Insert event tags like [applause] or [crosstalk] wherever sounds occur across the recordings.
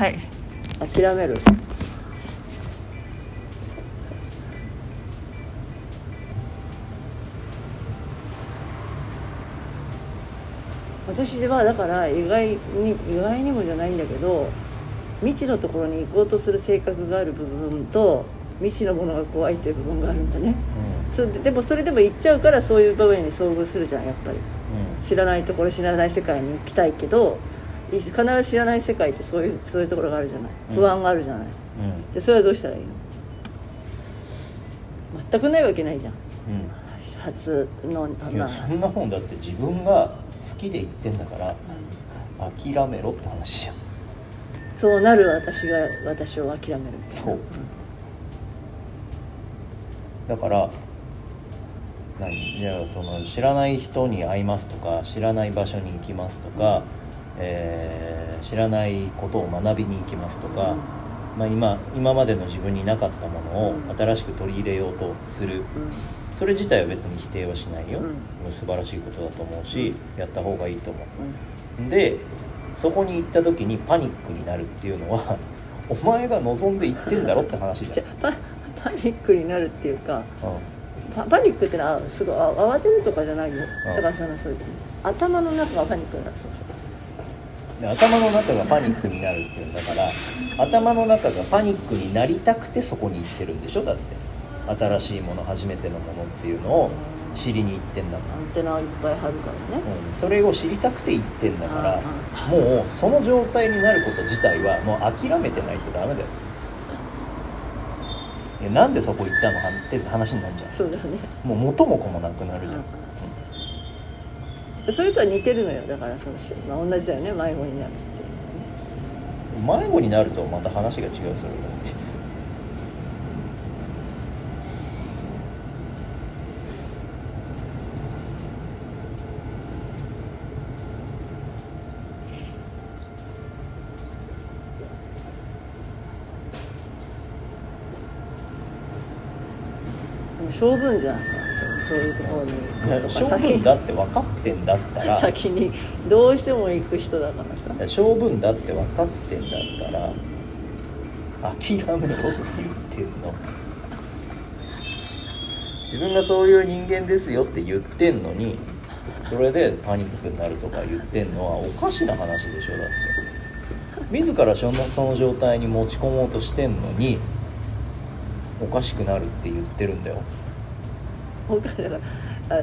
はい。諦める。私はだから意外に意外にもじゃないんだけど未知のところに行こうとする性格がある部分と未知のものが怖いという部分があるんだね、そででもそれでも行っちゃうからそういう場面に遭遇するじゃんやっぱり。知らないところ知らない世界に行きたいけどい必ず知らない世界ってそういうそういうところがあるじゃない。不安があるじゃない、うん。でそれはどうしたらいいの？全くないわけないじゃん。うん。初のいやまあ。そんな本だって自分が好きで言ってんだから諦めろって話じゃん。そうなる私が私を諦める。そう。だから何？じゃあその知らない人に会いますとか知らない場所に行きますとか、えー知らないことを学びに行きますとか、まあ、今今までの自分になかったものをうん新しく取り入れようとする。うんそれ自体は別に否定はしないよ、素晴らしいことだと思うし、やった方がいいと思う。でそこに行った時にパニックになるっていうのは [laughs] お前が望んで行ってんだろって話じゃん。パパニックになるっていうかうん。パパニックってのはすごいあ慌てるとかじゃないよ。うん。だからそのそう頭の中がパニックになる。そうそうで頭の中がパニックになるっていうんだから頭の中がパニックになりたくてそこに行ってるんでしょ？だって。新しいもの初めてのものっていうのを知りに行ってんだもん、アンテナをいっぱい張るからね。うん、それを知りたくて行ってんだからあもうその状態になること自体はもう諦めてないとダメだよ。なんでそこ行ったの？はって話になるじゃそうだよね。んもう元も子もなくなるじゃん、それとは似てるのよ。だからそのし、まあ、同じだよね。迷子になるっていうね。迷子になるとまた話が違う。それってでも性分じゃんさそうそういうところに行くとか。性分だって分かってんだったら。先にどうしても行く人だからさ。性分だって分かってんだったら。諦めろって言ってんの。自分がそういう人間ですよって言ってんのにそれでパニックになるとか言ってんのはおかしな話でしょだって。自らその状態に持ち込もうとしてんのにおかしくなるって言ってるんだよ分かるだから。あ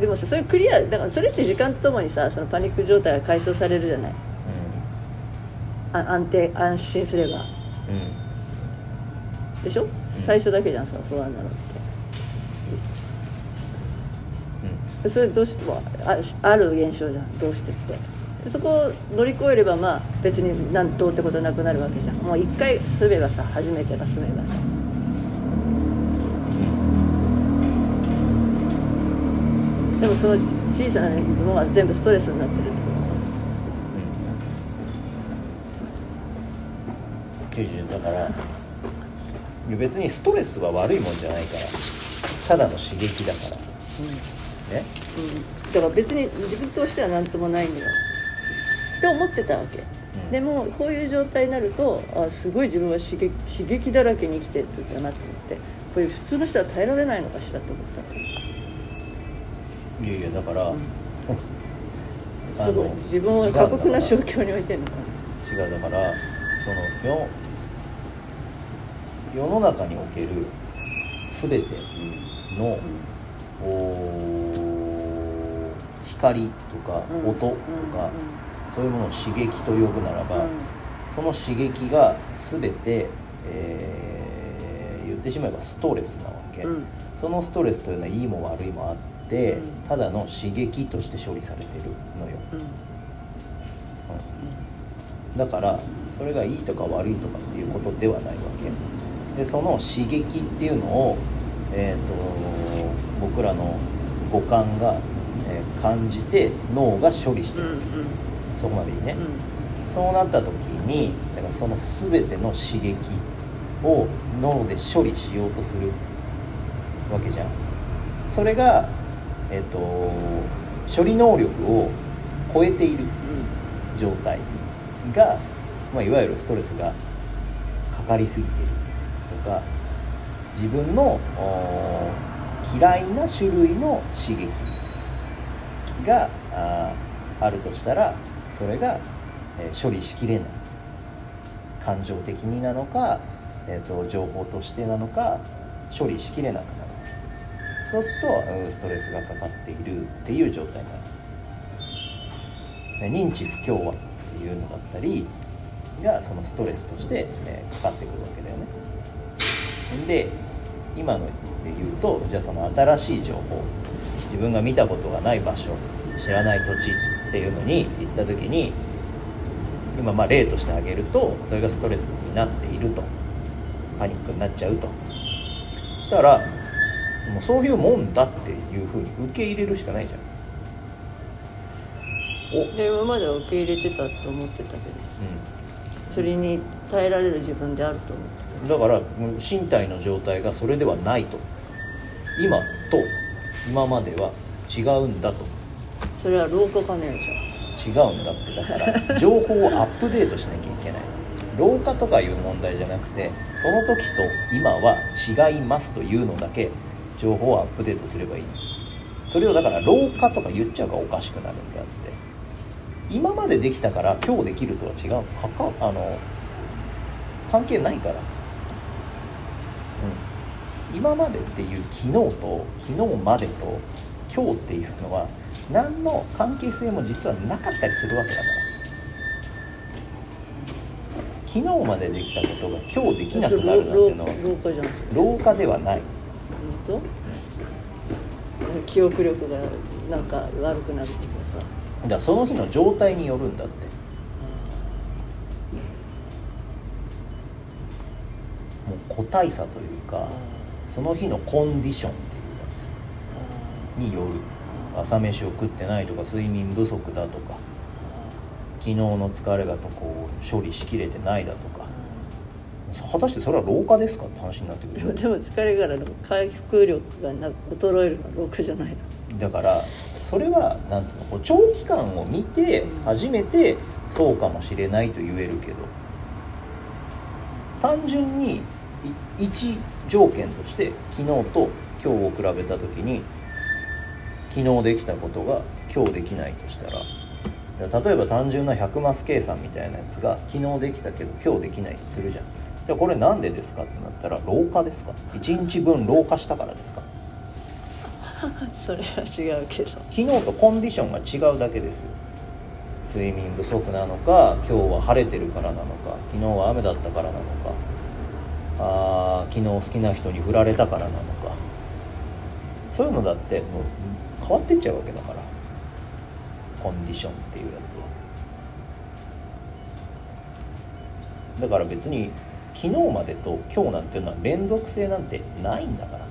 でもさそれクリアだからそれって時間とともにさそのパニック状態が解消されるじゃない？あ安定安心すれば。うん。うんでしょ？最初だけじゃんさ不安なのって。でそれどうしてもあある現象じゃんどうしてって。でそこを乗り越えればまあ別になんどうってことなくなるわけじゃん。もう一回住めばさ初めてが住めばさでもその小さなものは全部ストレスになってるってことか。90だから別にストレスは悪いもんじゃないから。ただの刺激だから。ね？うん、だから別に自分としては何ともないんだよ。って思ってたわけ、ん。でもこういう状態になるとあすごい自分は刺激刺激だらけに生きてるんだなって思って。これ普通の人は耐えられないのかしらと思ったいやいやだから、すごい。自分を過酷な状況に置いてるの。か違うだからその世世の中における全ての、お光とかうん。音とか、そういうものを刺激と呼ぶならば、うん。その刺激が全て、えー言ってしまえばストレスなわけ、うん。そのストレスというのはいいも悪いもあって、うん。ただの刺激として処理されてるのよ、うん。うん。だからそれがいいとか悪いとかっていうことではないわけ。でその刺激っていうのを、えー、と僕らの五感が、えー感じて脳が処理してる、うんうん。そこまでいいね、うん。そうなった時にだからその全ての刺激を脳で処理しようとするわけじゃん。それがえっ、と処理能力を超えている状態がまあ、いわゆるストレスがかかりすぎてるとか自分のお嫌いな種類の刺激があーあるとしたらそれが、えー処理しきれない。感情的になのか、えー、と情報としてなのか処理しきれなくなるそうするとストレスがかかっているっていう状態になる。認知不協和っていうのだったりがそのストレスとして、えかかってくるわけだよね。で今ので言うとじゃあその新しい情報自分が見たことがない場所知らない土地っていうのに行った時に今まあ例として挙げるとそれがストレスになっていると。パニックになっちゃうと。そしたらもうそういうもんだっていうふうに受け入れるしかないじゃん。お。で今までは受け入れてたと思ってたけど。うそれに耐えられる自分であると思ってん、だからうん身体の状態がそれではないと。今と今までは違うんだと。たそれは老化かねじ違うんだって。だから [laughs] 情報をアップデートしなきゃいけない。老化とかいう問題じゃなくてその時と今は違いますというのだけ情報をアップデートすればいい。それをだから老化とか言っちゃうからおかしくなるんであって。今までできたから今日できるとは違う。かかあの関係ないから、うん、今までっていう昨日と昨日までと今日っていうのは何の関係性も実はなかったりするわけだから。昨日までできたことが今日できなくなるなんていうのは老化ではない本当？記憶力がなんか悪くなるとかさ。だからその日の状態によるんだって。もう個体差というかその日のコンディションっていうやつによる。朝飯を食ってないとか睡眠不足だとか昨日の疲れがとこう処理しきれてないだとか。果たしてそれは老化ですかって話になってくるでも疲れからの回復力がな衰えるのは老化じゃないの。だからそれはなんつうの長期間を見て初めてそうかもしれないと言えるけど単純にい一条件として昨日と今日を比べた時に昨日できたことが今日できないとしたら例えば単純な100マス計算みたいなやつが昨日できたけど今日できないとするじゃんじゃあこれなんでですかってなったら老化ですか？1日分老化したからですか？[laughs] それは違うけど。昨日とコンディションが違うだけですよ。睡眠不足なのか今日は晴れてるからなのか昨日は雨だったからなのかあー昨日好きな人に振られたからなのか。そういうのだってもう変わってっちゃうわけだから。コンディションっていうやつは。だから別に昨日までと今日なんていうのは連続性なんてないんだから。